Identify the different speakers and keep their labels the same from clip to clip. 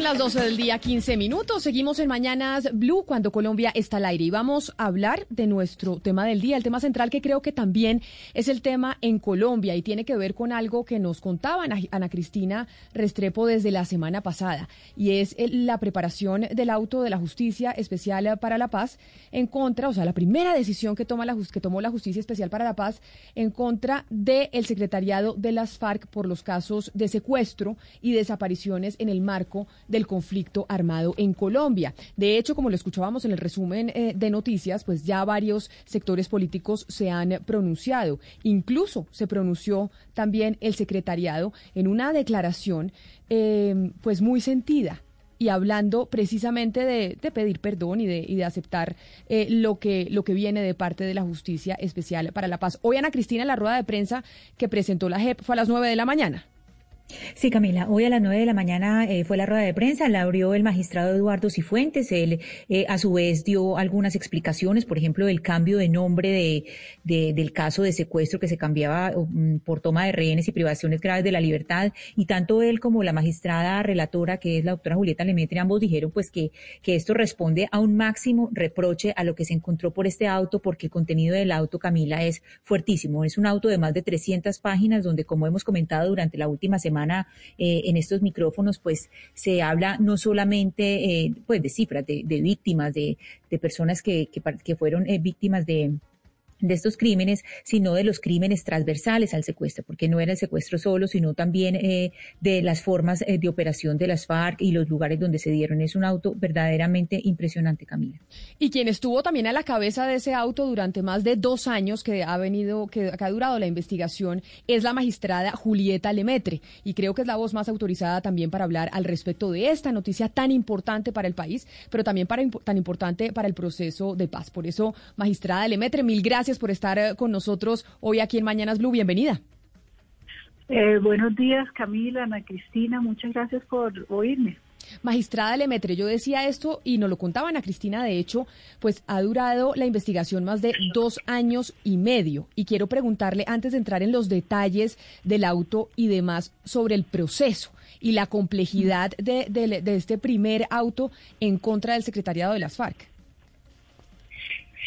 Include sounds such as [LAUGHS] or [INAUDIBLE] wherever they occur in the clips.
Speaker 1: Son las 12 del día, 15 minutos. Seguimos en Mañanas Blue cuando Colombia está al aire y vamos a hablar de nuestro tema del día, el tema central que creo que también es el tema en Colombia y tiene que ver con algo que nos contaba Ana Cristina Restrepo desde la semana pasada y es la preparación del auto de la Justicia Especial para la Paz en contra, o sea, la primera decisión que, toma la, que tomó la Justicia Especial para la Paz en contra del secretariado de las FARC por los casos de secuestro y desapariciones en el marco del conflicto armado en Colombia. De hecho, como lo escuchábamos en el resumen eh, de noticias, pues ya varios sectores políticos se han pronunciado. Incluso se pronunció también el secretariado en una declaración eh, pues muy sentida y hablando precisamente de, pedir perdón y de, y de aceptar eh, lo, que, lo que viene de parte de la Justicia Especial para la Paz. Hoy Ana Cristina, la rueda de prensa que presentó la JEP fue a las nueve de la mañana.
Speaker 2: Sí, Camila, hoy a las nueve de la mañana eh, fue la rueda de prensa, la abrió el magistrado Eduardo Cifuentes, él eh, a su vez dio algunas explicaciones, por ejemplo, del cambio de nombre de, del caso de secuestro que se cambiaba mm, por toma de rehenes y privaciones graves de la libertad, y tanto él como la magistrada relatora, que es la doctora Julieta Lemetre, ambos dijeron pues que, que esto responde a un máximo reproche a lo que se encontró por este auto, porque el contenido del auto, Camila, es fuertísimo, es un auto de más de 300 páginas, donde como hemos comentado durante la última semana, eh, en estos micrófonos, pues se habla no solamente eh, pues de cifras de, víctimas, de, personas que, que, fueron eh, víctimas de de estos crímenes, sino de los crímenes transversales al secuestro, porque no era el secuestro solo, sino también eh, de las formas eh, de operación de las FARC y los lugares donde se dieron. Es un auto verdaderamente impresionante, Camila.
Speaker 1: Y quien estuvo también a la cabeza de ese auto durante más de dos años que ha venido, que, ha durado la investigación, es la magistrada Julieta Lemetre. Y creo que es la voz más autorizada también para hablar al respecto de esta noticia tan importante para el país, pero también para, tan importante para el proceso de paz. Por eso, magistrada Lemetre, mil gracias por estar eh, con nosotros hoy aquí en Mañanas Blue. Bienvenida.
Speaker 3: Eh, buenos días, Camila, Ana Cristina. Muchas gracias por oírme.
Speaker 1: Magistrada Lemetre, yo decía esto y nos lo contaba Ana Cristina, de hecho, pues ha durado la investigación más de dos años y medio. Y quiero preguntarle, antes de entrar en los detalles del auto y demás, sobre el proceso y la complejidad de, de este primer auto en contra del secretariado de las FARC.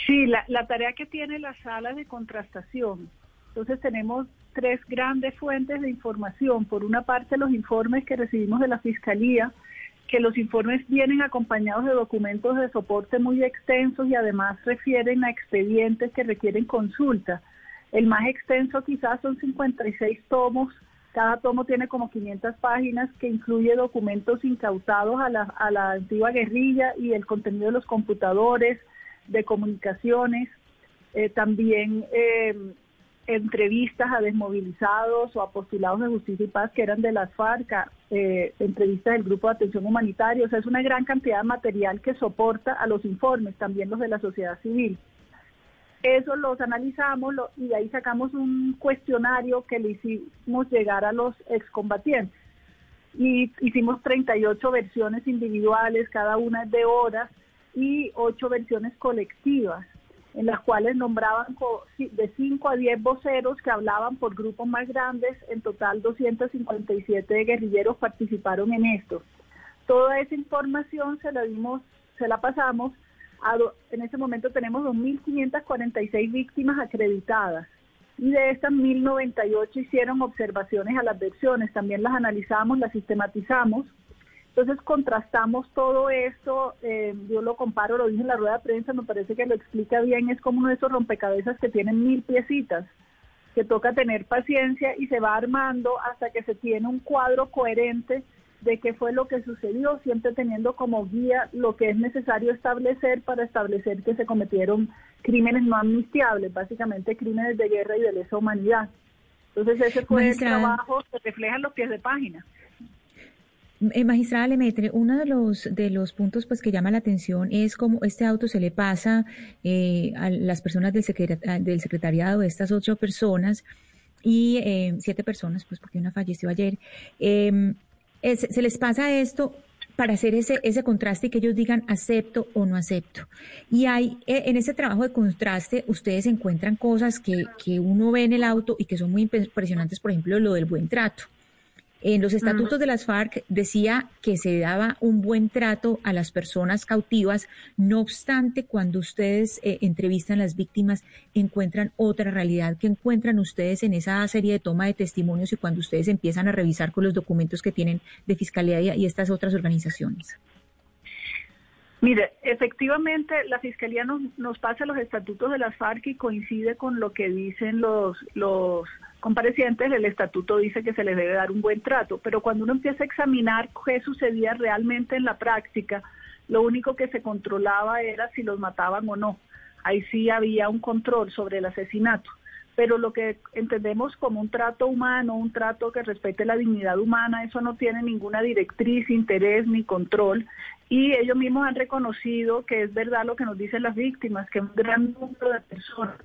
Speaker 3: Sí, la, tarea que tiene la sala de contrastación. Entonces tenemos tres grandes fuentes de información. Por una parte, los informes que recibimos de la Fiscalía, que los informes vienen acompañados de documentos de soporte muy extensos y además refieren a expedientes que requieren consulta. El más extenso quizás son 56 tomos. Cada tomo tiene como 500 páginas que incluye documentos incautados a la, a la antigua guerrilla y el contenido de los computadores, de comunicaciones, eh, también eh, entrevistas a desmovilizados o a postulados de justicia y paz que eran de las FARC, eh, entrevistas del Grupo de Atención Humanitaria, o sea, es una gran cantidad de material que soporta a los informes, también los de la sociedad civil. Eso los analizamos y de ahí sacamos un cuestionario que le hicimos llegar a los excombatientes. Y hicimos 38 versiones individuales, cada una de horas, y ocho versiones colectivas en las cuales nombraban de 5 a 10 voceros que hablaban por grupos más grandes. En total, 257 guerrilleros participaron en esto. Toda esa información se la dimos, se la pasamos. A en ese momento tenemos 2.546 víctimas acreditadas y de estas 1.098 hicieron observaciones a las versiones. También las analizamos, las sistematizamos entonces contrastamos todo esto, eh, yo lo comparo, lo dije en la rueda de prensa, me parece que lo explica bien, es como uno de esos rompecabezas que tienen mil piecitas, que toca tener paciencia y se va armando hasta que se tiene un cuadro coherente de qué fue lo que sucedió, siempre teniendo como guía lo que es necesario establecer para establecer que se cometieron crímenes no amnistiables, básicamente crímenes de guerra y de lesa humanidad. Entonces ese fue el trabajo que refleja los pies de página.
Speaker 2: Eh, magistrada Lemetre, uno de los de los puntos pues que llama la atención es cómo este auto se le pasa eh, a las personas del, del secretariado, estas ocho personas y eh, siete personas, pues porque una falleció ayer. Em, se les pasa esto para hacer ese, ese contraste y que ellos digan acepto o no acepto. Y hay, en ese trabajo de contraste, ustedes encuentran cosas que, que uno ve en el auto y que son muy impresionantes, por ejemplo, lo del buen trato. En los estatutos de las FARC decía que se daba un buen trato a las personas cautivas, no obstante, cuando ustedes eh, entrevistan a las víctimas, encuentran otra realidad que encuentran ustedes en esa serie de toma de testimonios y cuando ustedes empiezan a revisar con los documentos que tienen de Fiscalía y estas otras organizaciones.
Speaker 3: Mire, efectivamente la Fiscalía nos, nos pasa los estatutos de las FARC y coincide con lo que dicen los, los comparecientes, el estatuto dice que se les debe dar un buen trato, pero cuando uno empieza a examinar qué sucedía realmente en la práctica, lo único que se controlaba era si los mataban o no. Ahí sí había un control sobre el asesinato pero lo que entendemos como un trato humano, un trato que respete la dignidad humana, eso no tiene ninguna directriz, interés ni control. Y ellos mismos han reconocido que es verdad lo que nos dicen las víctimas, que un gran número de personas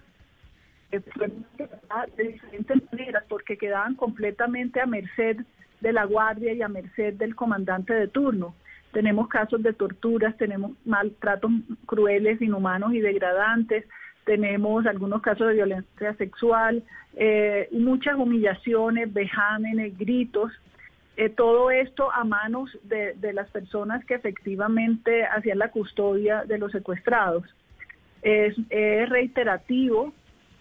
Speaker 3: de diferentes maneras, porque quedaban completamente a merced de la guardia y a merced del comandante de turno. Tenemos casos de torturas, tenemos maltratos crueles, inhumanos y degradantes, tenemos algunos casos de violencia sexual, eh, muchas humillaciones, vejámenes, gritos, eh, todo esto a manos de, las personas que efectivamente hacían la custodia de los secuestrados. Es, reiterativo,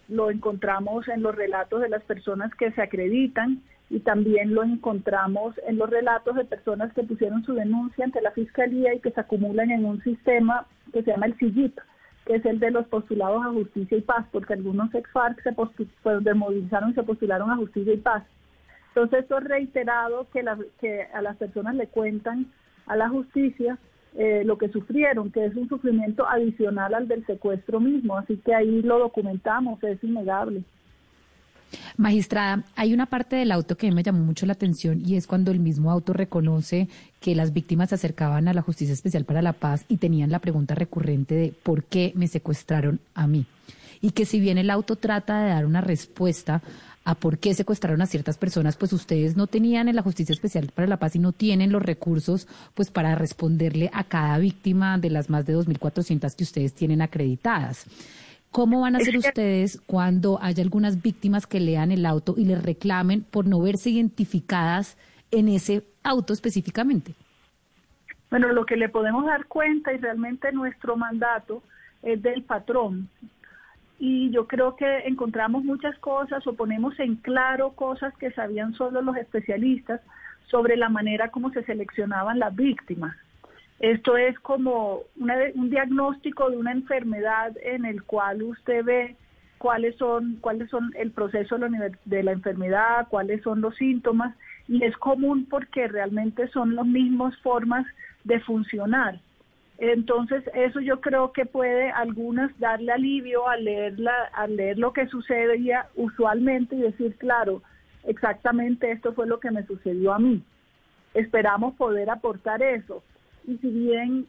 Speaker 3: lo encontramos en los relatos de las personas que se acreditan y también lo encontramos en los relatos de personas que pusieron su denuncia ante la fiscalía y que se acumulan en un sistema que se llama el SIGIP, que es el de los postulados a justicia y paz, porque algunos ex-FARC se pues, desmovilizaron y se postularon a justicia y paz. Entonces, esto es reiterado que, que a las personas le cuentan a la justicia eh, lo que sufrieron, que es un sufrimiento adicional al del secuestro mismo. Así que ahí lo documentamos, es innegable.
Speaker 1: Magistrada, hay una parte del auto que me llamó mucho la atención y es cuando el mismo auto reconoce que las víctimas se acercaban a la Justicia Especial para la Paz y tenían la pregunta recurrente de ¿por qué me secuestraron a mí? Y que si bien el auto trata de dar una respuesta a por qué secuestraron a ciertas personas, pues ustedes no tenían en la Justicia Especial para la Paz y no tienen los recursos pues para responderle a cada víctima de las más de 2.400 que ustedes tienen acreditadas. ¿Cómo van a hacer ustedes cuando haya algunas víctimas que lean el auto y les reclamen por no verse identificadas en ese auto específicamente?
Speaker 3: Bueno, lo que le podemos dar cuenta y realmente nuestro mandato es del patrón. Y yo creo que encontramos muchas cosas o ponemos en claro cosas que sabían solo los especialistas sobre la manera como se seleccionaban las víctimas. Esto es como un diagnóstico de una enfermedad en el cual usted ve cuáles son cuáles son el proceso de la enfermedad, cuáles son los síntomas y es común porque realmente son las mismas formas de funcionar. Entonces, eso yo creo que puede algunas darle alivio al leer, al leer lo que sucedía usualmente y decir, claro, exactamente esto fue lo que me sucedió a mí. Esperamos poder aportar eso y si bien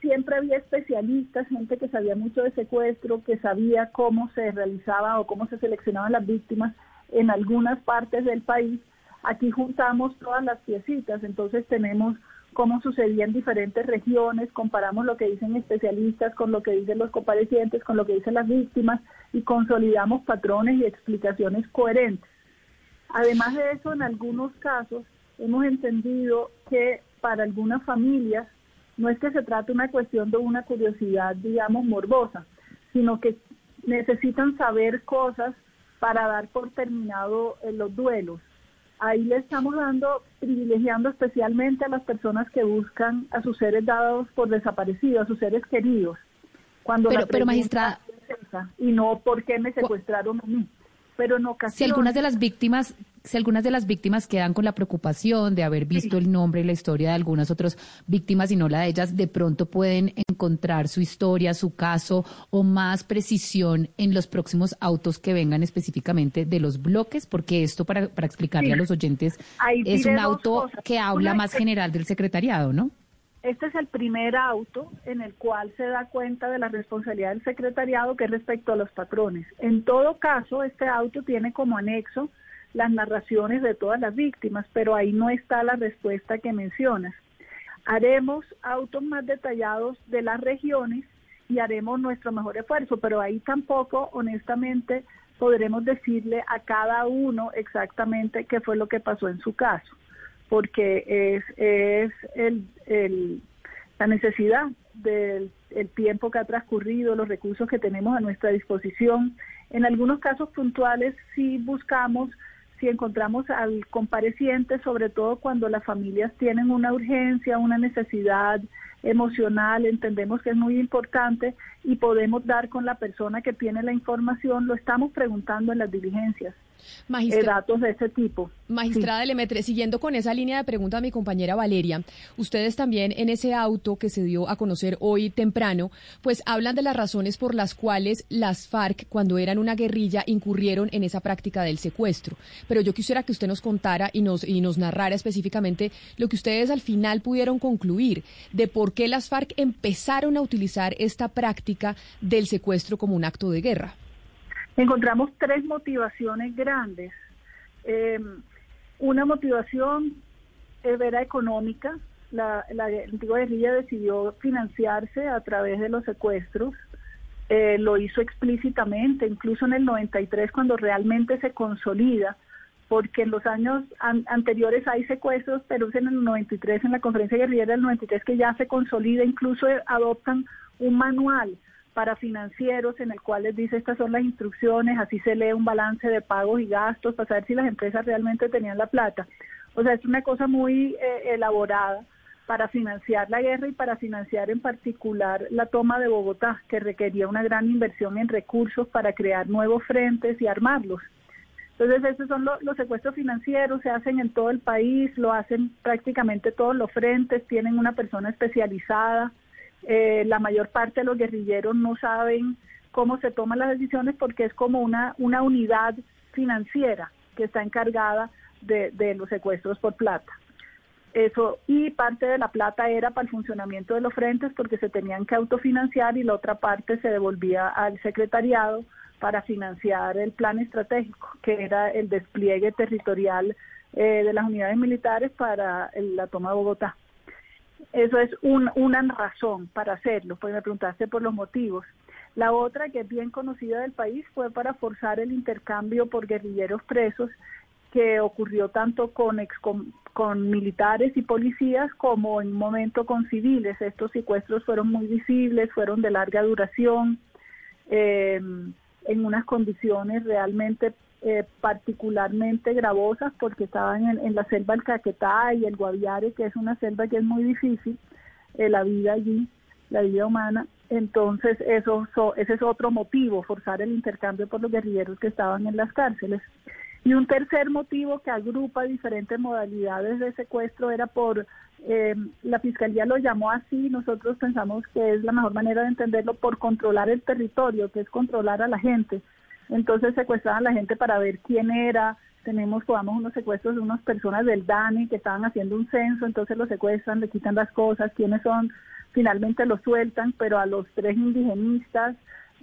Speaker 3: siempre había especialistas, gente que sabía mucho de secuestro, que sabía cómo se realizaba o cómo se seleccionaban las víctimas en algunas partes del país, aquí juntamos todas las piecitas, entonces tenemos cómo sucedía en diferentes regiones, comparamos lo que dicen especialistas con lo que dicen los comparecientes, con lo que dicen las víctimas y consolidamos patrones y explicaciones coherentes. Además de eso, en algunos casos hemos entendido que para algunas familias no es que se trate una cuestión de una curiosidad, digamos, morbosa, sino que necesitan saber cosas para dar por terminado eh, los duelos. Ahí le estamos dando, privilegiando especialmente a las personas que buscan a sus seres dados por desaparecidos, a sus seres queridos.
Speaker 1: Cuando pero, pero magistrada...
Speaker 3: y no por qué me secuestraron a mí. Pero en ocasiones...
Speaker 2: Si algunas de las víctimas si algunas de las víctimas quedan con la preocupación de haber visto el nombre y la historia de algunas otras víctimas y no la de ellas, de pronto pueden encontrar su historia, su caso o más precisión en los próximos autos que vengan específicamente de los bloques, porque esto para, para explicarle a los oyentes es un auto que habla más general del secretariado, ¿no?
Speaker 3: Este es el primer auto en el cual se da cuenta de la responsabilidad del secretariado que es respecto a los patrones. En todo caso, este auto tiene como anexo las narraciones de todas las víctimas, pero ahí no está la respuesta que mencionas. Haremos autos más detallados de las regiones y haremos nuestro mejor esfuerzo, pero ahí tampoco, honestamente, podremos decirle a cada uno exactamente qué fue lo que pasó en su caso porque es, es el, la necesidad del tiempo que ha transcurrido, los recursos que tenemos a nuestra disposición. En algunos casos puntuales sí buscamos, si encontramos al compareciente, sobre todo cuando las familias tienen una urgencia, una necesidad emocional, entendemos que es muy importante y podemos dar con la persona que tiene la información, lo estamos preguntando en las diligencias. Eh, datos de ese tipo.
Speaker 1: Magistrada Lemetre, siguiendo con esa línea de pregunta a mi compañera Valeria, ustedes también en ese auto que se dio a conocer hoy temprano, pues hablan de las razones por las cuales las FARC, cuando eran una guerrilla, incurrieron en esa práctica del secuestro. Pero yo quisiera que usted nos contara y nos, y nos narrara específicamente lo que ustedes al final pudieron concluir de por qué las FARC empezaron a utilizar esta práctica del secuestro como un acto de guerra.
Speaker 3: Encontramos tres motivaciones grandes. Eh, una motivación era económica. La, antigua guerrilla decidió financiarse a través de los secuestros. Eh, lo hizo explícitamente, incluso en el 93, cuando realmente se consolida, porque en los años anteriores hay secuestros, pero es en el 93, en la conferencia guerrillera del 93, que ya se consolida, incluso adoptan un manual para financieros en el cual les dice estas son las instrucciones, así se lee un balance de pagos y gastos para saber si las empresas realmente tenían la plata. O sea, es una cosa muy eh, elaborada para financiar la guerra y para financiar en particular la toma de Bogotá, que requería una gran inversión en recursos para crear nuevos frentes y armarlos. Entonces, esos son los secuestros financieros, se hacen en todo el país, lo hacen prácticamente todos los frentes, tienen una persona especializada eh, la mayor parte de los guerrilleros no saben cómo se toman las decisiones porque es como una, una unidad financiera que está encargada de, de los secuestros por plata. Eso, y parte de la plata era para el funcionamiento de los frentes porque se tenían que autofinanciar y la otra parte se devolvía al secretariado para financiar el plan estratégico, que era el despliegue territorial eh, de las unidades militares para la toma de Bogotá. Eso es una razón para hacerlo, pues me preguntaste por los motivos. La otra, que es bien conocida del país, fue para forzar el intercambio por guerrilleros presos, que ocurrió tanto con, con, militares y policías como en un momento con civiles. Estos secuestros fueron muy visibles, fueron de larga duración, eh, en unas condiciones realmente eh, particularmente gravosas porque estaban en, la selva del Caquetá y el Guaviare, que es una selva que es muy difícil, eh, la vida allí, la vida humana. Entonces, eso, ese es otro motivo, forzar el intercambio por los guerrilleros que estaban en las cárceles. Y un tercer motivo que agrupa diferentes modalidades de secuestro era por, eh, la Fiscalía lo llamó así, nosotros pensamos que es la mejor manera de entenderlo, por controlar el territorio, que es controlar a la gente. Entonces secuestraban a la gente para ver quién era. Tenemos, jugamos unos secuestros de unas personas del DANI que estaban haciendo un censo, entonces los secuestran, le quitan las cosas, quiénes son, finalmente los sueltan, pero a los tres indigenistas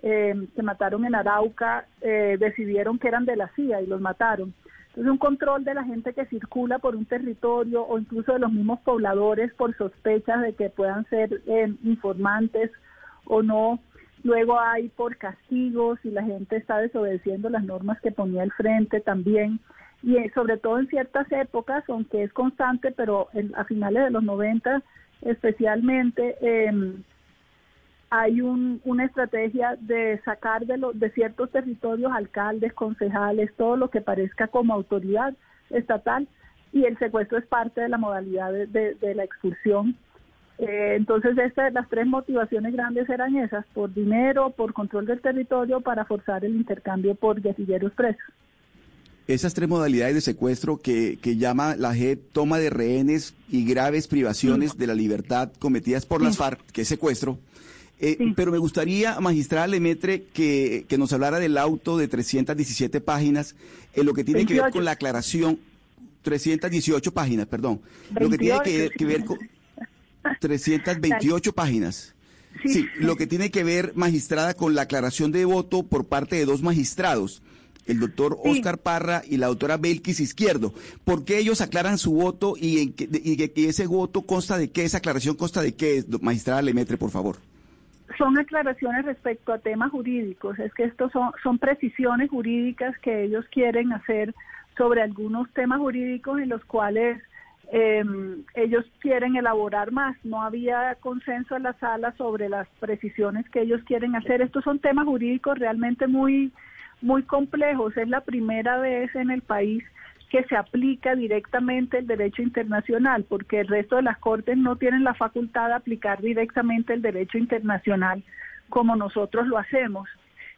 Speaker 3: eh, que mataron en Arauca eh, decidieron que eran de la CIA y los mataron. Entonces un control de la gente que circula por un territorio o incluso de los mismos pobladores por sospechas de que puedan ser eh, informantes o no Luego hay por castigos y la gente está desobedeciendo las normas que ponía el frente también. Y eh, sobre todo en ciertas épocas, aunque es constante, pero a finales de los 90 especialmente, em, hay una estrategia de sacar de, de ciertos territorios alcaldes, concejales, todo lo que parezca como autoridad estatal y el secuestro es parte de la modalidad de la expulsión eh, entonces, estas, las tres motivaciones grandes eran esas, por dinero, por control del territorio, para forzar el intercambio por guerrilleros presos.
Speaker 4: esas tres modalidades de secuestro que, que llama la JEP toma de rehenes y graves privaciones de la libertad cometidas por las FARC, que es secuestro. Eh, pero me gustaría, magistrada Lemetre, que, que, nos hablara del auto de 317 páginas, en lo que tiene que ver con la aclaración, 318 páginas, perdón, lo que tiene que, que ver con 328 páginas. Sí, lo que tiene que ver, magistrada, con la aclaración de voto por parte de dos magistrados, el doctor Oscar Parra y la doctora Belkis Izquierdo. ¿Por qué ellos aclaran su voto y, en que, y ese voto consta de qué, esa aclaración consta de qué, magistrada Lemetre, por favor?
Speaker 3: Son aclaraciones respecto a temas jurídicos, es que estos son, son precisiones jurídicas que ellos quieren hacer sobre algunos temas jurídicos en los cuales eh, ellos quieren elaborar más. No había consenso en la sala sobre las precisiones que ellos quieren hacer. Estos son temas jurídicos realmente muy, muy complejos. Es la primera vez en el país que se aplica directamente el derecho internacional, porque el resto de las cortes no tienen la facultad de aplicar directamente el derecho internacional como nosotros lo hacemos.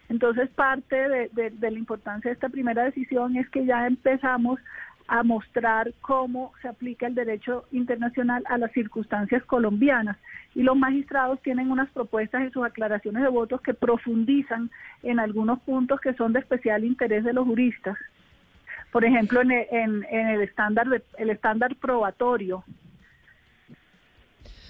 Speaker 3: Entonces, parte de, de la importancia de esta primera decisión es que ya empezamos a mostrar cómo se aplica el derecho internacional a las circunstancias colombianas. Y los magistrados tienen unas propuestas en sus aclaraciones de votos que profundizan en algunos puntos que son de especial interés de los juristas. Por ejemplo, en el, estándar, el estándar probatorio.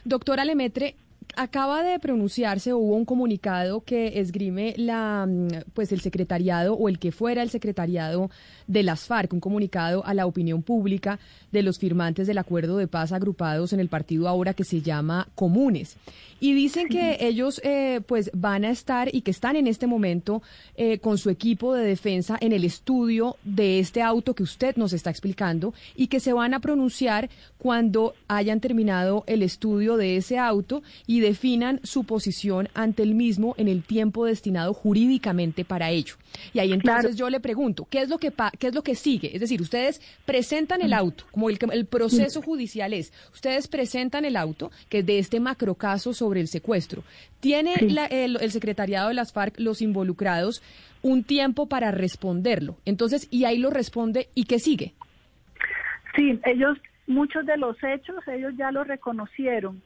Speaker 1: Doctora Lemetre, acaba de pronunciarse, hubo un comunicado que esgrime la, mm, pues el secretariado o el que fuera el secretariado de las FARC, un comunicado a la opinión pública de los firmantes del acuerdo de paz agrupados en el partido ahora que se llama Comunes. Y dicen que ellos eh, pues van a estar y que están en este momento eh, con su equipo de defensa en el estudio de este auto que usted nos está explicando y que se van a pronunciar cuando hayan terminado el estudio de ese auto y definan su posición ante el mismo en el tiempo destinado jurídicamente para ello. Y ahí entonces yo le pregunto, ¿qué es lo que qué es lo que sigue? Es decir, ustedes presentan el auto, como el, el proceso judicial es, ustedes presentan el auto que de este macrocaso sobre el secuestro. ¿Tiene el, el secretariado de las FARC, los involucrados, un tiempo para responderlo? Entonces, y ahí lo responde, ¿y qué sigue?
Speaker 3: Sí, ellos, muchos de los hechos, ellos ya lo reconocieron.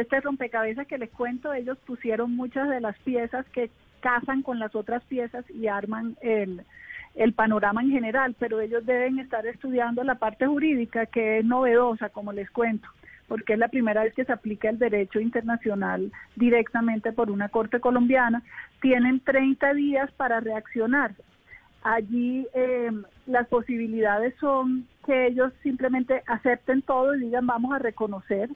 Speaker 3: Este rompecabezas que les cuento, ellos pusieron muchas de las piezas que casan con las otras piezas y arman el, el panorama en general, pero ellos deben estar estudiando la parte jurídica que es novedosa, como les cuento porque es la primera vez que se aplica el derecho internacional directamente por una corte colombiana, tienen 30 días para reaccionar. Allí eh, las posibilidades son que ellos simplemente acepten todo y digan vamos a reconocer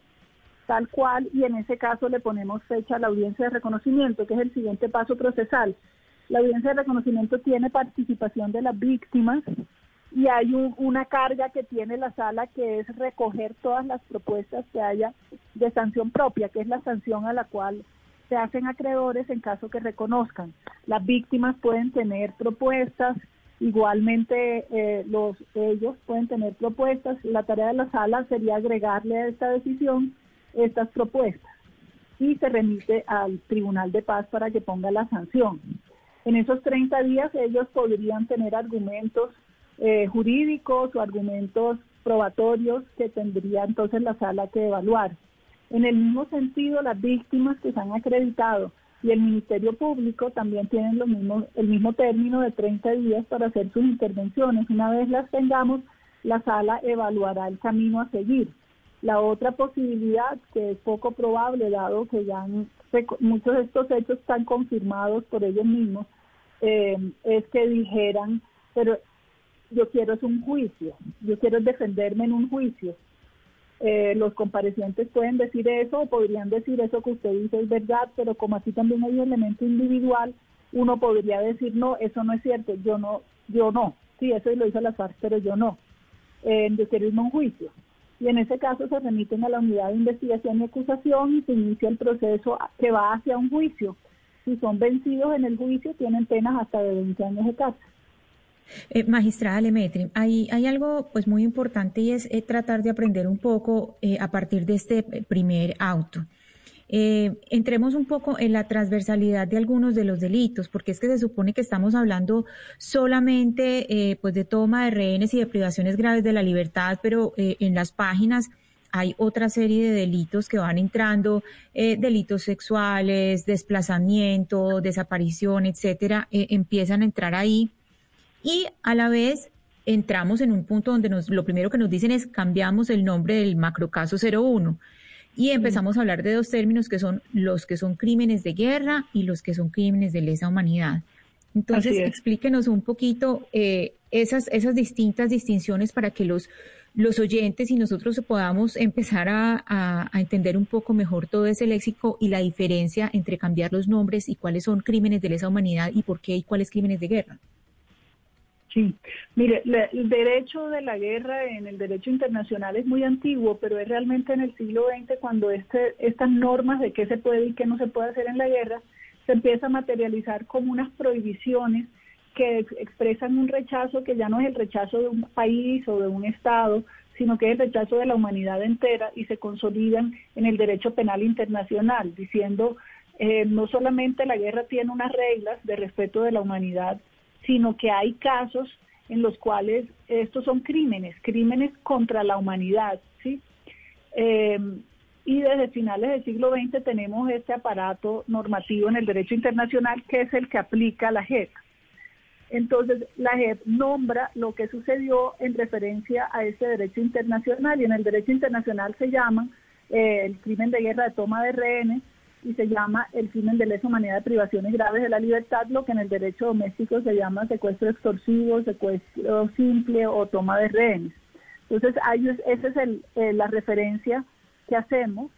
Speaker 3: tal cual y en ese caso le ponemos fecha a la audiencia de reconocimiento, que es el siguiente paso procesal. La audiencia de reconocimiento tiene participación de las víctimas, y hay una carga que tiene la sala que es recoger todas las propuestas que haya de sanción propia, que es la sanción a la cual se hacen acreedores en caso que reconozcan. Las víctimas pueden tener propuestas, igualmente eh, los ellos pueden tener propuestas. La tarea de la sala sería agregarle a esta decisión estas propuestas y se remite al Tribunal de Paz para que ponga la sanción. En esos 30 días ellos podrían tener argumentos eh, jurídicos o argumentos probatorios que tendría entonces la sala que evaluar. En el mismo sentido, las víctimas que se han acreditado y el Ministerio Público también tienen el mismo término de 30 días para hacer sus intervenciones. Una vez las tengamos, la sala evaluará el camino a seguir. La otra posibilidad, que es poco probable, dado que ya muchos de estos hechos están confirmados por ellos mismos, eh, es que dijeran, pero yo quiero es un juicio, yo quiero defenderme en un juicio. Eh, los comparecientes pueden decir eso o podrían decir eso que usted dice es verdad, pero como así también hay un elemento individual, uno podría decir no, eso no es cierto, yo no, yo no, sí, eso lo hizo la FARC, pero yo no. Yo quiero irme a un juicio. Y en ese caso se remiten a la unidad de investigación y acusación y se inicia el proceso que va hacia un juicio. Si son vencidos en el juicio, tienen penas hasta de 20 años de cárcel.
Speaker 2: Eh, magistrada Lemetri, hay, hay algo pues muy importante y es eh, tratar de aprender un poco eh, a partir de este primer auto. Eh, entremos un poco en la transversalidad de algunos de los delitos, porque es que se supone que estamos hablando solamente eh, pues de toma de rehenes y de privaciones graves de la libertad, pero eh, en las páginas hay otra serie de delitos que van entrando, delitos sexuales, desplazamiento, desaparición, etcétera, empiezan a entrar ahí. Y a la vez entramos en un punto donde nos, lo primero que nos dicen es cambiamos el nombre del macrocaso 01 y empezamos a hablar de dos términos que son los que son crímenes de guerra y los que son crímenes de lesa humanidad. Entonces, explíquenos un poquito eh, esas, esas distintas distinciones para que los, los oyentes y nosotros podamos empezar a, a, entender un poco mejor todo ese léxico y la diferencia entre cambiar los nombres y cuáles son crímenes de lesa humanidad y por qué y cuáles crímenes de guerra.
Speaker 3: Sí, mire, el derecho de la guerra en el derecho internacional es muy antiguo, pero es realmente en el siglo XX cuando este, estas normas de qué se puede y qué no se puede hacer en la guerra se empieza a materializar como unas prohibiciones que expresan un rechazo que ya no es el rechazo de un país o de un Estado, sino que es el rechazo de la humanidad entera y se consolidan en el derecho penal internacional, diciendo eh, no solamente la guerra tiene unas reglas de respeto de la humanidad, sino que hay casos en los cuales estos son crímenes, crímenes contra la humanidad, ¿sí? Eh, y desde finales del siglo XX tenemos este aparato normativo en el derecho internacional que es el que aplica la JEP. Entonces, la JEP nombra lo que sucedió en referencia a ese derecho internacional y en el derecho internacional se llama eh, el crimen de guerra de toma de rehenes, y se llama el crimen de lesa humanidad de privaciones graves de la libertad, lo que en el derecho doméstico se llama secuestro extorsivo, secuestro simple o toma de rehenes. Entonces, esa es el, eh, la referencia que hacemos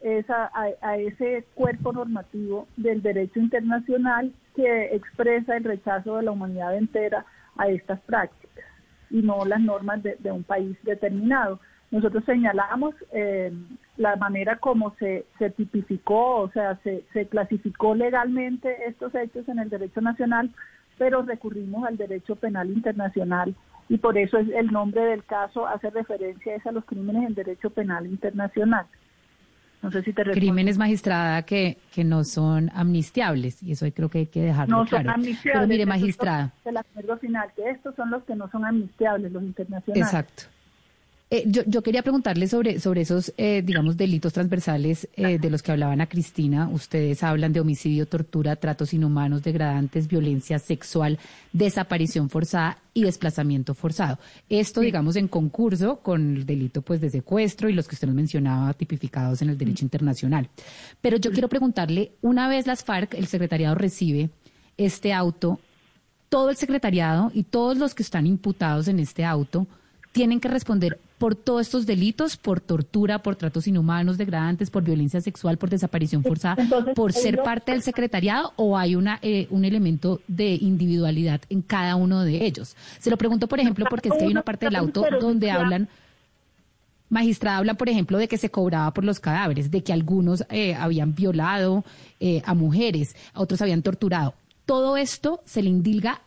Speaker 3: es a, ese cuerpo normativo del derecho internacional que expresa el rechazo de la humanidad entera a estas prácticas y no las normas de un país determinado. Nosotros señalamos eh, la manera como se, se tipificó, o sea, se, se clasificó legalmente estos hechos en el derecho nacional, pero recurrimos al derecho penal internacional y por eso es el nombre del caso hace referencia a los crímenes en derecho penal internacional.
Speaker 5: No sé si te Crímenes, magistrada, que, que no son amnistiables, y eso creo que hay que dejarlo no claro. Son amnistiables, Pero mire, magistrada.
Speaker 3: El acuerdo final, que estos son los que no son amnistiables, los internacionales.
Speaker 5: Exacto. Eh, yo, yo, quería preguntarle sobre, sobre esos, eh, digamos, delitos transversales eh, de los que hablaban a Cristina. Ustedes hablan de homicidio, tortura, tratos inhumanos, degradantes, violencia sexual, desaparición forzada y desplazamiento forzado. Esto, digamos, en concurso con el delito pues de secuestro y los que usted nos mencionaba tipificados en el derecho internacional. Pero yo quiero preguntarle, una vez las FARC, el secretariado recibe este auto, todo el secretariado y todos los que están imputados en este auto tienen que responder por todos estos delitos, por tortura, por tratos inhumanos, degradantes, por violencia sexual, por desaparición forzada, por ser parte del secretariado o hay una eh, un elemento de individualidad en cada uno de ellos. Se lo pregunto, por ejemplo, porque es que hay una parte del auto donde hablan magistrada habla, por ejemplo, de que se cobraba por los cadáveres, de que algunos eh, habían violado eh, a mujeres, otros habían torturado. Todo esto se le indilga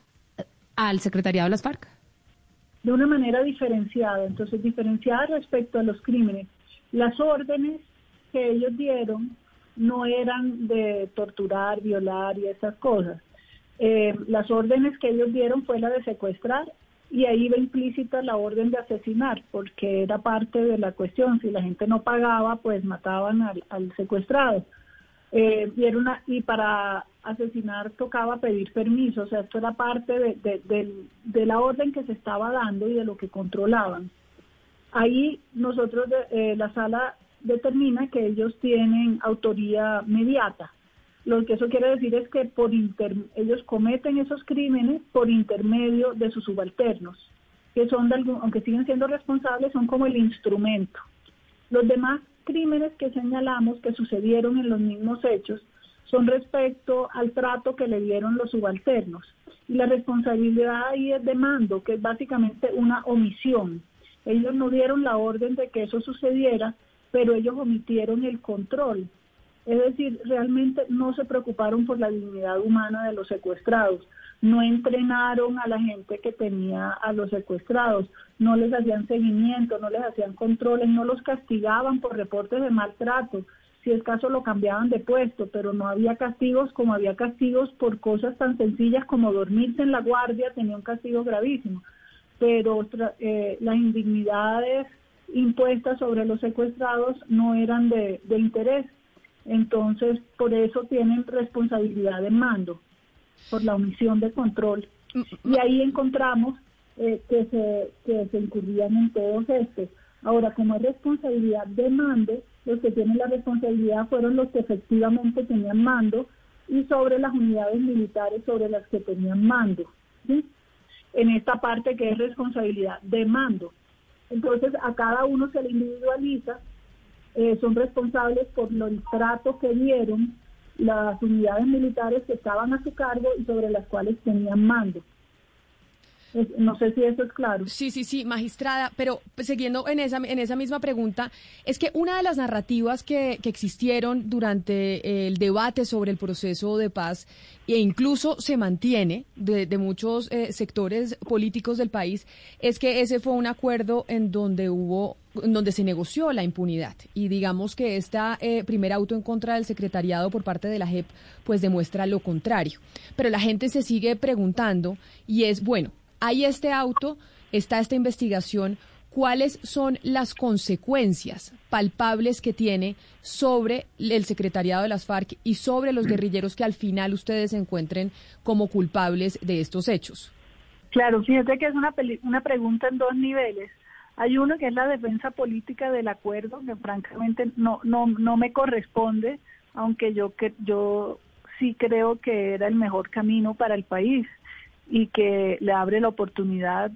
Speaker 5: al secretariado de las FARC
Speaker 3: de una manera diferenciada, entonces diferenciada respecto a los crímenes. Las órdenes que ellos dieron no eran de torturar, violar y esas cosas. Eh, las órdenes que ellos dieron fue la de secuestrar y ahí va implícita la orden de asesinar, porque era parte de la cuestión. Si la gente no pagaba, pues mataban al, al secuestrado. Eh, y, y para asesinar tocaba pedir permiso, o sea, esto era parte de, la orden que se estaba dando y de lo que controlaban. Ahí nosotros, eh, la sala determina que ellos tienen autoría mediata. Lo que eso quiere decir es que por ellos cometen esos crímenes por intermedio de sus subalternos, que son, de algún, aunque siguen siendo responsables, son como el instrumento. Los demás crímenes que señalamos que sucedieron en los mismos hechos son respecto al trato que le dieron los subalternos. Y la responsabilidad ahí es de mando, que es básicamente una omisión. Ellos no dieron la orden de que eso sucediera, pero ellos omitieron el control. Es decir, realmente no se preocuparon por la dignidad humana de los secuestrados no entrenaron a la gente que tenía a los secuestrados, no les hacían seguimiento, no les hacían controles, no los castigaban por reportes de maltrato, si es caso lo cambiaban de puesto, pero no había castigos como había castigos por cosas tan sencillas como dormirse en la guardia, tenía un castigo gravísimo. Pero eh, las indignidades impuestas sobre los secuestrados no eran de, interés. Entonces, por eso tienen responsabilidad de mando, por la omisión de control. Y ahí encontramos eh, que, se, que se incurrían en todos estos. Ahora, como es responsabilidad de mando, los que tienen la responsabilidad fueron los que efectivamente tenían mando y sobre las unidades militares sobre las que tenían mando. En esta parte que es responsabilidad de mando. Entonces a cada uno se le individualiza, eh, son responsables por el trato que dieron las unidades militares que estaban a su cargo y sobre las cuales tenían mando. No sé si eso es claro.
Speaker 1: Sí, sí, sí, magistrada, pero pues, siguiendo en esa, en esa misma pregunta, es que una de las narrativas que, que existieron durante el debate sobre el proceso de paz e incluso se mantiene de, de muchos eh, sectores políticos del país es que ese fue un acuerdo en donde hubo donde se negoció la impunidad y digamos que esta eh, primer auto en contra del secretariado por parte de la JEP pues demuestra lo contrario pero la gente se sigue preguntando y es bueno hay este auto, está esta investigación, ¿cuáles son las consecuencias palpables que tiene sobre el secretariado de las FARC y sobre los [CLEARS THROAT] guerrilleros que al final ustedes encuentren como culpables de estos hechos?
Speaker 3: Claro, fíjate que es una, una pregunta en dos niveles. Hay uno que es la defensa política del acuerdo, que francamente no, no, no me corresponde, aunque yo, que, yo sí creo que era el mejor camino para el país y que le abre la oportunidad,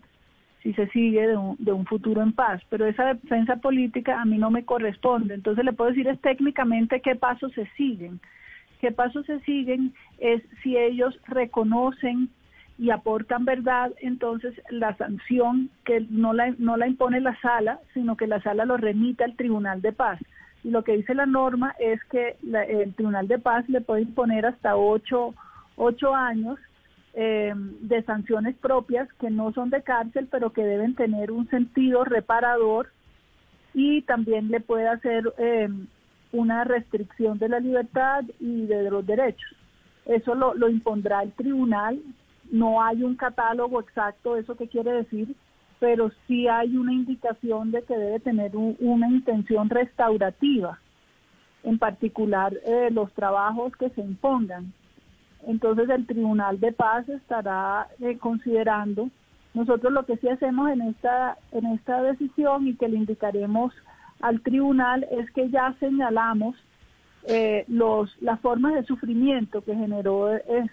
Speaker 3: si se sigue, de un, de un futuro en paz. Pero esa defensa política a mí no me corresponde. Entonces le puedo decir es técnicamente qué pasos se siguen. Qué pasos se siguen es si ellos reconocen y aportan verdad, entonces la sanción que no la, no la impone la sala, sino que la sala lo remite al Tribunal de Paz. Y lo que dice la norma es que el Tribunal de Paz le puede imponer hasta ocho, ocho años eh, de sanciones propias que no son de cárcel, pero que deben tener un sentido reparador y también le puede hacer eh, una restricción de la libertad y de los derechos. Eso lo, lo impondrá el tribunal. No hay un catálogo exacto eso que quiere decir, pero sí hay una indicación de que debe tener una intención restaurativa, en particular eh, los trabajos que se impongan entonces el Tribunal de Paz estará eh, considerando. Nosotros lo que sí hacemos en esta, en esta decisión y que le indicaremos al tribunal es que ya señalamos eh, los, las formas de sufrimiento que generó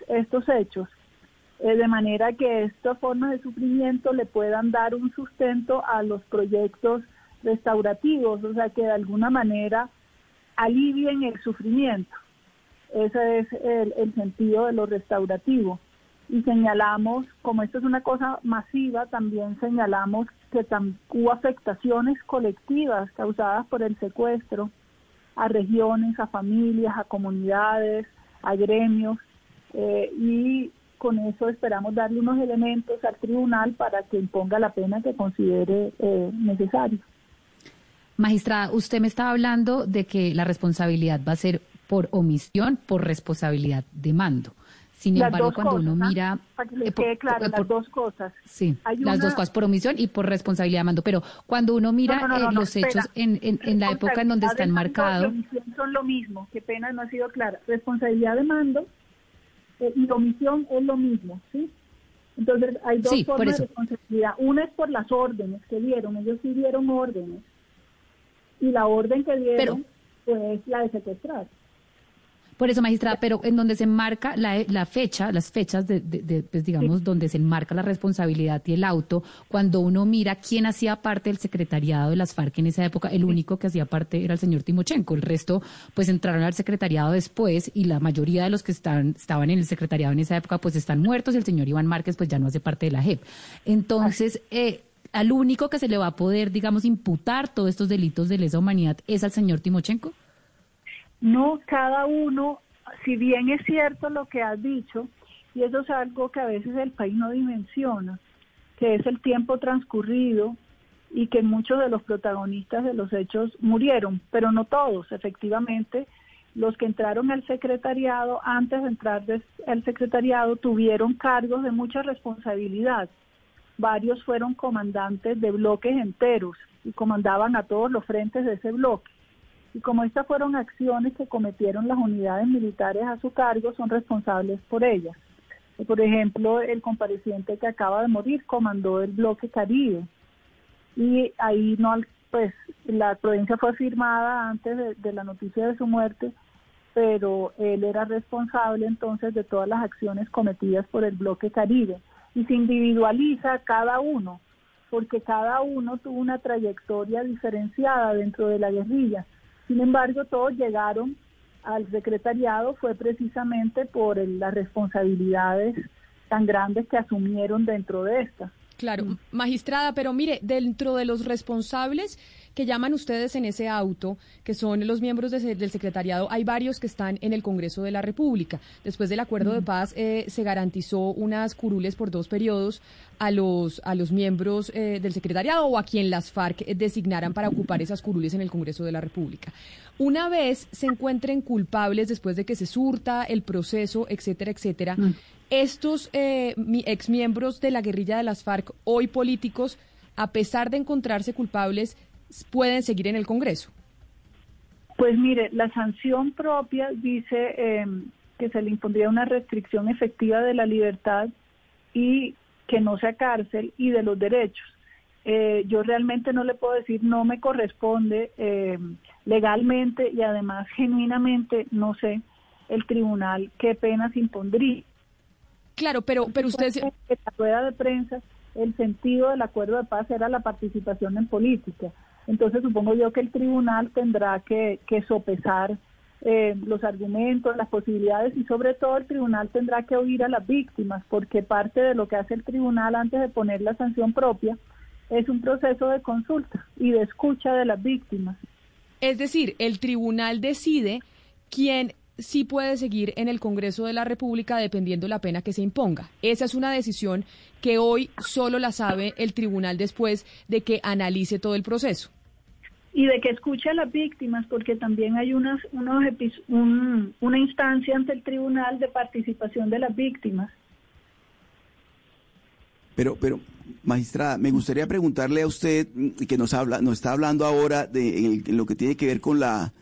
Speaker 3: estos hechos, eh, de manera que estas formas de sufrimiento le puedan dar un sustento a los proyectos restaurativos, o sea, que de alguna manera alivien el sufrimiento. Ese es el, sentido de lo restaurativo. Y señalamos, como esto es una cosa masiva, también señalamos que hubo afectaciones colectivas causadas por el secuestro a regiones, a familias, a comunidades, a gremios, eh, y con eso esperamos darle unos elementos al tribunal para que imponga la pena que considere eh, necesario.
Speaker 2: Magistrada, usted me estaba hablando de que la responsabilidad va a ser por omisión, por responsabilidad de mando. Sin embargo, cuando uno
Speaker 3: ¿ah?
Speaker 2: mira...
Speaker 3: Para que le quede claro, las dos cosas.
Speaker 2: Sí, las dos cosas, por omisión y por responsabilidad de mando. Pero cuando uno mira eh, los hechos en, en, la época en donde están marcados...
Speaker 3: son lo mismo, qué pena no ha sido clara. Responsabilidad de mando eh, y omisión es lo mismo, ¿sí? Entonces hay dos formas de responsabilidad. Una es por las órdenes que dieron, ellos sí dieron órdenes. Y la orden que dieron fue la de secuestrar.
Speaker 2: Por eso, magistrada, pero en donde se marca la, fecha, las fechas de, pues digamos, donde se marca la responsabilidad y el auto, cuando uno mira quién hacía parte del secretariado de las FARC en esa época, el único que hacía parte era el señor Timochenko. El resto, pues entraron al secretariado después y la mayoría de los que están, estaban en el secretariado en esa época, pues están muertos. El señor Iván Márquez, pues ya no hace parte de la JEP. Entonces, eh, al único que se le va a poder, digamos, imputar todos estos delitos de lesa humanidad es al señor Timochenko.
Speaker 3: No, cada uno, si bien es cierto lo que has dicho, y eso es algo que a veces el país no dimensiona, que es el tiempo transcurrido y que muchos de los protagonistas de los hechos murieron, pero no todos, efectivamente. Los que entraron al secretariado, antes de entrar al secretariado, tuvieron cargos de mucha responsabilidad. Varios fueron comandantes de bloques enteros y comandaban a todos los frentes de ese bloque. Y como estas fueron acciones que cometieron las unidades militares a su cargo, son responsables por ellas. Por ejemplo, el compareciente que acaba de morir comandó el bloque Caribe y ahí no, pues la provincia fue firmada antes de, la noticia de su muerte, pero él era responsable entonces de todas las acciones cometidas por el bloque Caribe y se individualiza cada uno, porque cada uno tuvo una trayectoria diferenciada dentro de la guerrilla. Sin embargo, todos llegaron al secretariado fue precisamente por las responsabilidades tan grandes que asumieron dentro de esta.
Speaker 1: Claro, magistrada, pero mire, dentro de los responsables que llaman ustedes en ese auto, que son los miembros del secretariado, hay varios que están en el Congreso de la República. Después del acuerdo de paz eh, se garantizó unas curules por dos periodos a los, a los miembros eh, del secretariado o a quien las FARC designaran para ocupar esas curules en el Congreso de la República. Una vez se encuentren culpables después de que se surta el proceso, etcétera, etcétera, estos eh, ex miembros de la guerrilla de las FARC, hoy políticos, a pesar de encontrarse culpables, pueden seguir en el Congreso.
Speaker 3: Pues mire, la sanción propia dice em, que se le impondría una restricción efectiva de la libertad y que no sea cárcel y de los derechos. Eh, yo realmente no le puedo decir no me corresponde em, legalmente y además genuinamente no sé el tribunal qué penas impondría.
Speaker 1: Claro, pero, pero usted...
Speaker 3: En la rueda de prensa, el sentido del acuerdo de paz era la participación en política. Entonces supongo yo que el tribunal tendrá que, sopesar eh, los argumentos, las posibilidades y sobre todo el tribunal tendrá que oír a las víctimas porque parte de lo que hace el tribunal antes de poner la sanción propia es un proceso de consulta y de escucha de las víctimas.
Speaker 1: Es decir, el tribunal decide quién sí puede seguir en el Congreso de la República dependiendo la pena que se imponga. Esa es una decisión que hoy solo la sabe el tribunal después de que analice todo el proceso.
Speaker 3: Y de que escuche a las víctimas, porque también hay unas, unos una instancia ante el tribunal de participación de las víctimas.
Speaker 4: Pero, pero, magistrada, me gustaría preguntarle a usted, que nos habla, nos está hablando ahora de en lo que tiene que ver con la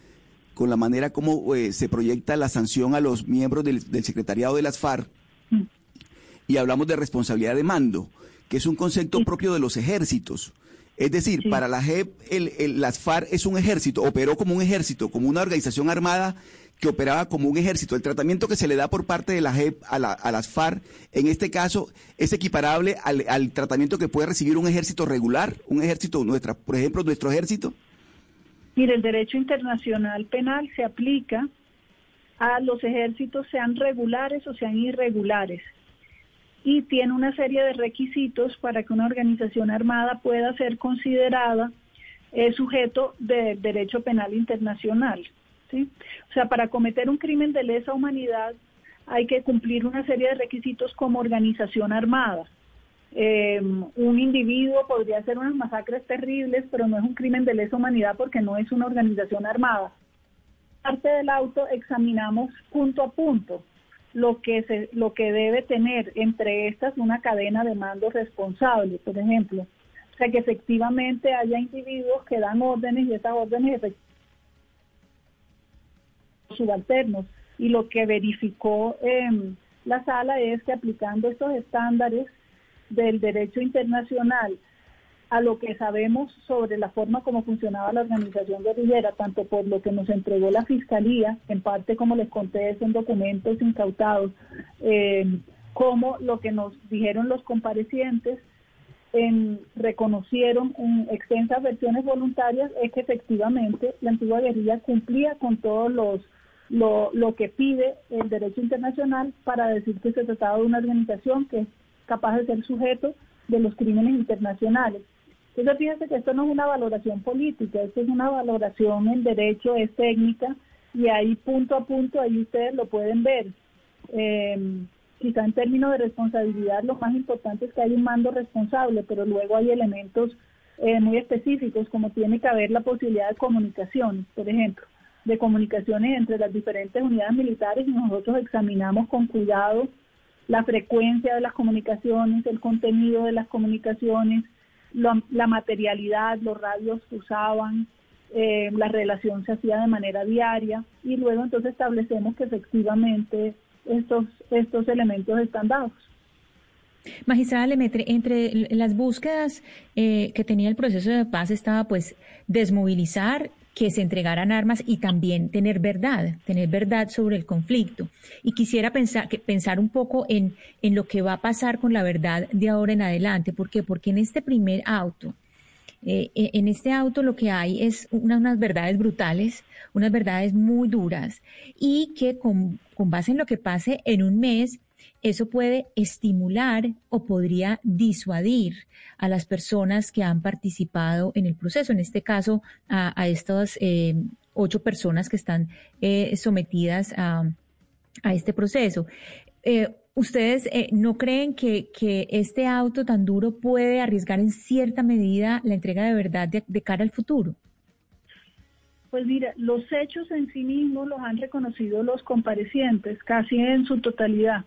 Speaker 4: con la manera como eh, se proyecta la sanción a los miembros del, secretariado de las FARC mm. y hablamos de responsabilidad de mando, que es un concepto propio de los ejércitos. Es decir, para la JEP, el, las FARC es un ejército, operó como un ejército, como una organización armada que operaba como un ejército. El tratamiento que se le da por parte de la JEP a, las FARC, en este caso, es equiparable al, al, tratamiento que puede recibir un ejército regular, un ejército, nuestra, por ejemplo, nuestro ejército.
Speaker 3: Mire, el derecho internacional penal se aplica a los ejércitos, sean regulares o sean irregulares, y tiene una serie de requisitos para que una organización armada pueda ser considerada eh, sujeto del derecho penal internacional. ¿sí? O sea, para cometer un crimen de lesa humanidad hay que cumplir una serie de requisitos como organización armada. Eh, un individuo podría hacer unas masacres terribles, pero no es un crimen de lesa humanidad porque no es una organización armada. Parte del auto examinamos punto a punto lo que se, lo que debe tener entre estas una cadena de mando responsable, por ejemplo, o sea que efectivamente haya individuos que dan órdenes y esas órdenes subalternos y lo que verificó eh, la sala es que aplicando estos estándares del derecho internacional a lo que sabemos sobre la forma como funcionaba la organización guerrillera, tanto por lo que nos entregó la Fiscalía, en parte como les conté, son documentos incautados, eh, como lo que nos dijeron los comparecientes, en, reconocieron en extensas versiones voluntarias, es que efectivamente la antigua guerrilla cumplía con todos los lo, lo que pide el derecho internacional para decir que se trataba de una organización que capaz de ser sujeto de los crímenes internacionales. Entonces fíjense que esto no es una valoración política, esto es una valoración en derecho, es técnica y ahí punto a punto, ahí ustedes lo pueden ver. Eh, quizá en términos de responsabilidad lo más importante es que hay un mando responsable, pero luego hay elementos eh, muy específicos, como tiene que haber la posibilidad de comunicaciones, por ejemplo, de comunicaciones entre las diferentes unidades militares y nosotros examinamos con cuidado la frecuencia de las comunicaciones, el contenido de las comunicaciones, la materialidad, los radios que usaban, eh, la relación se hacía de manera diaria y luego entonces establecemos que efectivamente estos, estos elementos están dados.
Speaker 2: Magistrada Lemetre, entre las búsquedas eh, que tenía el proceso de paz estaba pues desmovilizar que se entregaran armas y también tener verdad, tener verdad sobre el conflicto. Y quisiera pensar, pensar un poco en, en lo que va a pasar con la verdad de ahora en adelante. ¿Por qué? Porque en este primer auto, eh, e, en este auto lo que hay es unas verdades brutales, unas verdades muy duras y que con, con base en lo que pase en un mes, eso puede estimular o podría disuadir a las personas que han participado en el proceso, en este caso a, estas eh, ocho personas que están eh, sometidas a, este proceso. Eh, ¿Ustedes no creen que, este auto tan duro puede arriesgar en cierta medida la entrega de verdad de cara al futuro?
Speaker 3: Pues mira, los hechos en sí mismos los han reconocido los comparecientes casi en su totalidad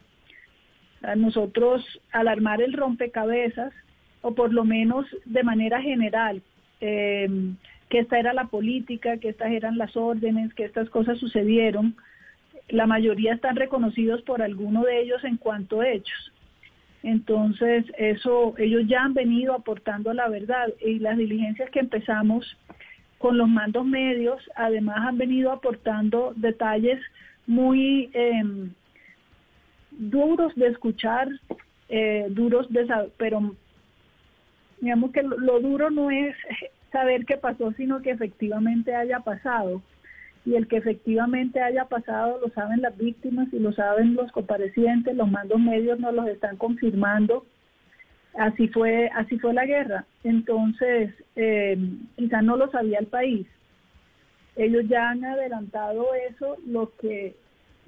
Speaker 3: nosotros al armar el rompecabezas, o por lo menos de manera general, eh, que esta era la política, que estas eran las órdenes, que estas cosas sucedieron, la mayoría están reconocidos por alguno de ellos en cuanto a hechos. Entonces, eso, ellos ya han venido aportando la verdad y las diligencias que empezamos con los mandos medios, además han venido aportando detalles muy eh, duros de escuchar, eh, duros de saber, pero digamos que lo, duro no es [LAUGHS] saber qué pasó, sino que efectivamente haya pasado. Y el que efectivamente haya pasado lo saben las víctimas y lo saben los comparecientes, los mandos medios nos los están confirmando. Así fue, así fue la guerra. Entonces, eh, no lo sabía el país. Ellos ya han adelantado eso, lo que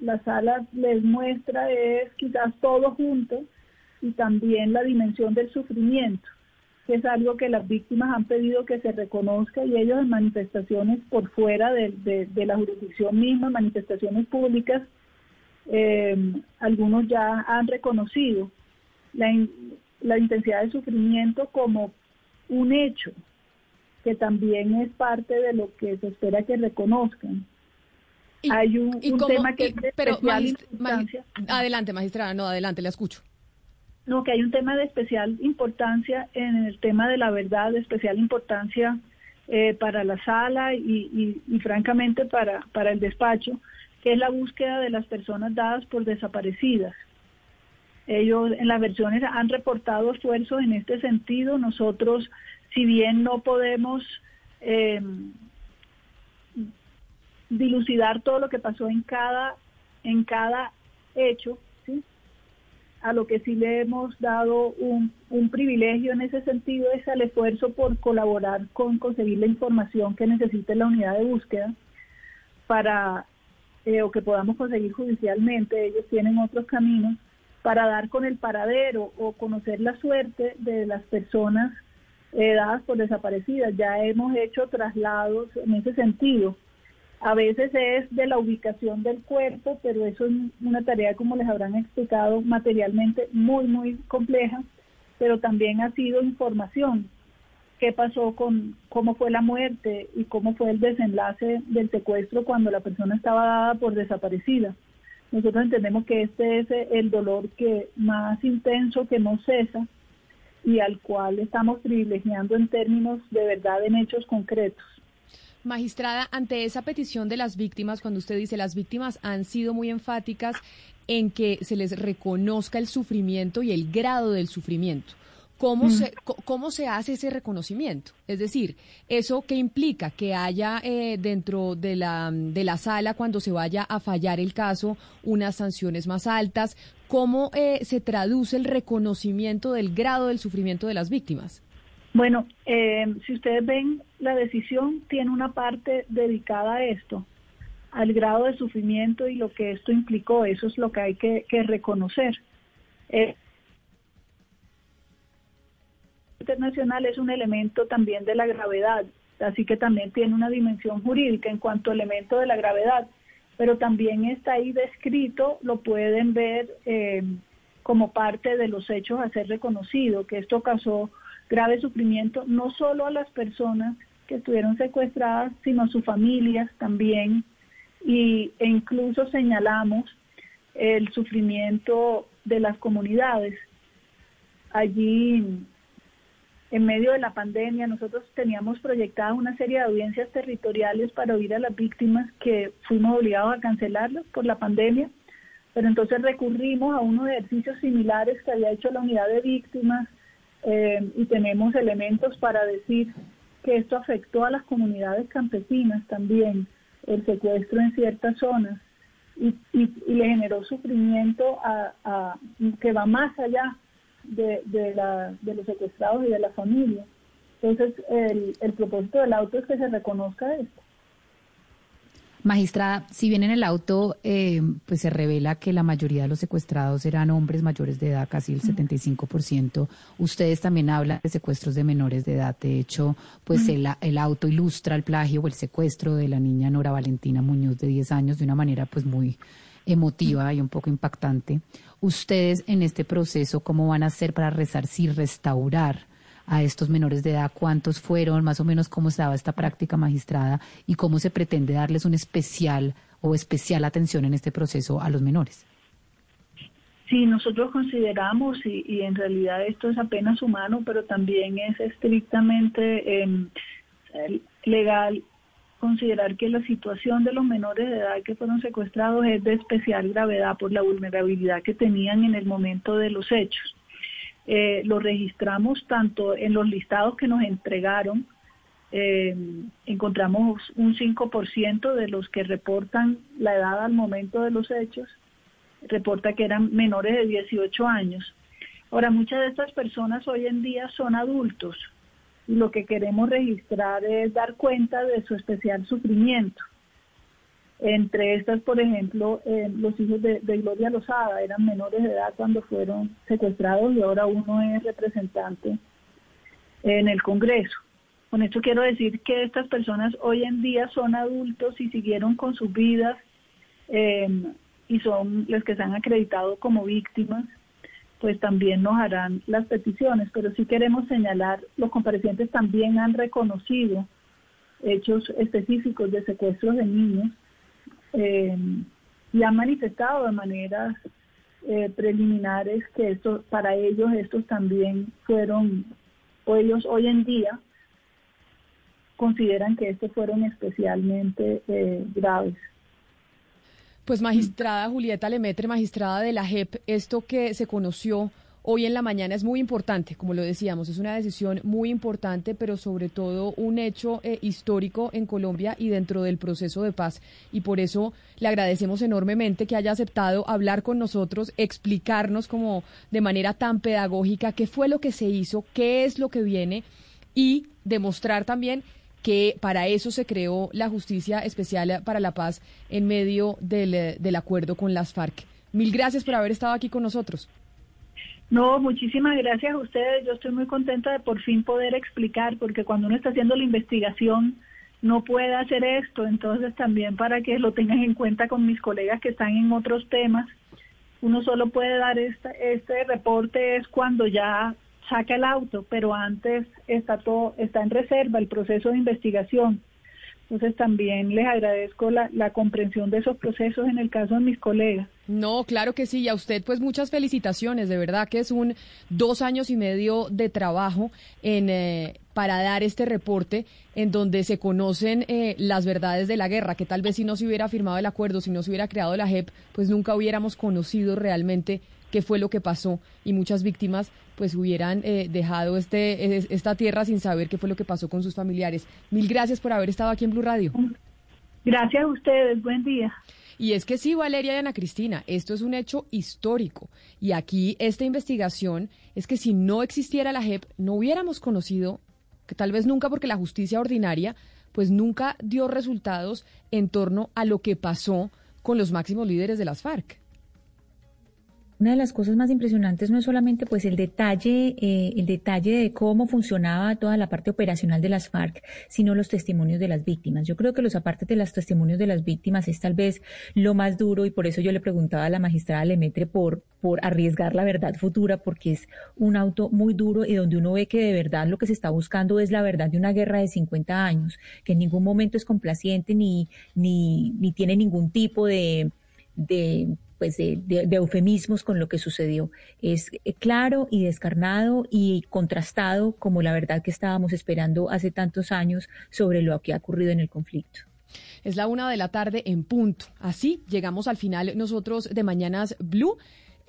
Speaker 3: la sala les muestra es quizás todo junto y también la dimensión del sufrimiento, que es algo que las víctimas han pedido que se reconozca y ellos en manifestaciones por fuera de, la jurisdicción misma, manifestaciones públicas, eh, algunos ya han reconocido la, la intensidad del sufrimiento como un hecho, que también es parte de lo que se espera que reconozcan hay un, tema que es de especial importancia.
Speaker 1: adelante, magistrada, no, adelante, la escucho.
Speaker 3: No, que hay un tema de especial importancia en el tema de la verdad, de especial importancia eh, para la sala y, francamente para, para el despacho, que es la búsqueda de las personas dadas por desaparecidas. Ellos en las versiones han reportado esfuerzos en este sentido. Nosotros, si bien no podemos eh, dilucidar todo lo que pasó en cada, en cada hecho, ¿sí? a lo que sí le hemos dado un, un, privilegio en ese sentido es al esfuerzo por colaborar con conseguir la información que necesite la unidad de búsqueda para eh, o que podamos conseguir judicialmente, ellos tienen otros caminos para dar con el paradero o conocer la suerte de las personas eh, dadas por desaparecidas. Ya hemos hecho traslados en ese sentido a veces es de la ubicación del cuerpo, pero eso es una tarea, como les habrán explicado, materialmente muy, muy compleja, pero también ha sido información. ¿Qué pasó con cómo fue la muerte y cómo fue el desenlace del secuestro cuando la persona estaba dada por desaparecida? Nosotros entendemos que este es el dolor que más intenso, que no cesa y al cual estamos privilegiando en términos de verdad en hechos concretos.
Speaker 1: Magistrada, ante esa petición de las víctimas, cuando usted dice las víctimas han sido muy enfáticas en que se les reconozca el sufrimiento y el grado del sufrimiento. ¿Cómo, mm. se, ¿Cómo se hace ese reconocimiento? Es decir, ¿eso qué implica? Que haya eh, dentro de la, de la sala, cuando se vaya a fallar el caso, unas sanciones más altas. ¿Cómo eh, se traduce el reconocimiento del grado del sufrimiento de las víctimas?
Speaker 3: Bueno, eh, si ustedes ven, la decisión tiene una parte dedicada a esto, al grado de sufrimiento y lo que esto implicó. Eso es lo que hay que, reconocer. Eh, internacional es un elemento también de la gravedad, así que también tiene una dimensión jurídica en cuanto a elemento de la gravedad, pero también está ahí descrito, lo pueden ver eh, como parte de los hechos a ser reconocido, que esto causó grave sufrimiento no solo a las personas que estuvieron secuestradas, sino a sus familias también, y, e incluso señalamos el sufrimiento de las comunidades. Allí, en medio de la pandemia, nosotros teníamos proyectada una serie de audiencias territoriales para oír a las víctimas que fuimos obligados a cancelarlas por la pandemia, pero entonces recurrimos a unos ejercicios similares que había hecho la unidad de víctimas eh, y tenemos elementos para decir que esto afectó a las comunidades campesinas también, el secuestro en ciertas zonas y, le generó sufrimiento a, que va más allá de, la, de los secuestrados y de la familia. Entonces, el, el propósito del auto es que se reconozca esto.
Speaker 2: Magistrada, si bien en el auto eh, pues se revela que la mayoría de los secuestrados eran hombres mayores de edad, casi el 75%, ustedes también hablan de secuestros de menores de edad. De hecho, pues el, el, auto ilustra el plagio o el secuestro de la niña Nora Valentina Muñoz de 10 años de una manera pues muy emotiva y un poco impactante. Ustedes en este proceso, ¿cómo van a hacer para resarcir, restaurar a estos menores de edad, cuántos fueron, más o menos cómo estaba esta práctica magistrada y cómo se pretende darles un especial o especial atención en este proceso a los menores.
Speaker 3: Sí, nosotros consideramos, y, en realidad esto es apenas humano, pero también es estrictamente em, legal considerar que la situación de los menores de edad que fueron secuestrados es de especial gravedad por la vulnerabilidad que tenían en el momento de los hechos. Eh, lo registramos tanto en los listados que nos entregaron, eh, encontramos un 5% de los que reportan la edad al momento de los hechos, reporta que eran menores de 18 años. Ahora, muchas de estas personas hoy en día son adultos y lo que queremos registrar es dar cuenta de su especial sufrimiento. Entre estas, por ejemplo, eh, los hijos de, Gloria Lozada eran menores de edad cuando fueron secuestrados y ahora uno es representante en el Congreso. Con esto quiero decir que estas personas hoy en día son adultos y siguieron con sus vidas eh, y son los que se han acreditado como víctimas, pues también nos harán las peticiones. Pero sí queremos señalar, los comparecientes también han reconocido hechos específicos de secuestros de niños eh, y han manifestado de maneras eh, preliminares que esto, para ellos estos también fueron, o ellos hoy en día consideran que estos fueron especialmente eh, graves.
Speaker 1: Pues magistrada Julieta Lemetre, magistrada de la JEP, esto que se conoció hoy en la mañana es muy importante, como lo decíamos, es una decisión muy importante, pero sobre todo un hecho eh, histórico en Colombia y dentro del proceso de paz. Y por eso le agradecemos enormemente que haya aceptado hablar con nosotros, explicarnos como de manera tan pedagógica qué fue lo que se hizo, qué es lo que viene y demostrar también que para eso se creó la Justicia Especial para la Paz en medio del, eh, del acuerdo con las FARC. Mil gracias por haber estado aquí con nosotros.
Speaker 3: No, muchísimas gracias a ustedes. Yo estoy muy contenta de por fin poder explicar, porque cuando uno está haciendo la investigación no puede hacer esto, entonces también para que lo tengan en cuenta con mis colegas que están en otros temas, uno solo puede dar este, este reporte es cuando ya saca el auto, pero antes está todo está en reserva el proceso de investigación. Entonces también les agradezco la, la, comprensión de esos procesos en el caso de mis colegas.
Speaker 1: No, claro que sí. Y a usted pues muchas felicitaciones. De verdad que es un dos años y medio de trabajo en, eh, para dar este reporte en donde se conocen eh, las verdades de la guerra, que tal vez si no se hubiera firmado el acuerdo, si no se hubiera creado la JEP, pues nunca hubiéramos conocido realmente qué fue lo que pasó y muchas víctimas pues hubieran eh, dejado este, esta tierra sin saber qué fue lo que pasó con sus familiares. Mil gracias por haber estado aquí en Blue Radio.
Speaker 3: Gracias a ustedes, buen día.
Speaker 1: Y es que sí, Valeria y Ana Cristina, esto es un hecho histórico. Y aquí esta investigación es que si no existiera la JEP, no hubiéramos conocido, que tal vez nunca porque la justicia ordinaria, pues nunca dio resultados en torno a lo que pasó con los máximos líderes de las FARC.
Speaker 2: Una de las cosas más impresionantes no es solamente pues el detalle, eh, el detalle de cómo funcionaba toda la parte operacional de las FARC, sino los testimonios de las víctimas. Yo creo que los apartes de los testimonios de las víctimas es tal vez lo más duro y por eso yo le preguntaba a la magistrada Lemetre por, por arriesgar la verdad futura, porque es un auto muy duro y donde uno ve que de verdad lo que se está buscando es la verdad de una guerra de 50 años, que en ningún momento es complaciente ni, ni, ni tiene ningún tipo de, de pues de, eufemismos con lo que sucedió. Es eh, claro y descarnado y contrastado como la verdad que estábamos esperando hace tantos años sobre lo que ha ocurrido en el conflicto.
Speaker 1: Es la una de la tarde en punto. Así llegamos al final nosotros de Mañanas Blue.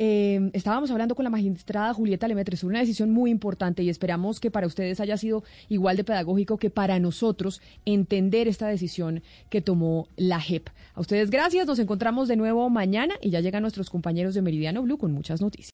Speaker 1: Eh, estábamos hablando con la magistrada Julieta Lemetre sobre una decisión muy importante y esperamos que para ustedes haya sido igual de pedagógico que para nosotros entender esta decisión que tomó la JEP. A ustedes gracias, nos encontramos de nuevo mañana y ya llegan nuestros compañeros de Meridiano Blue con muchas noticias.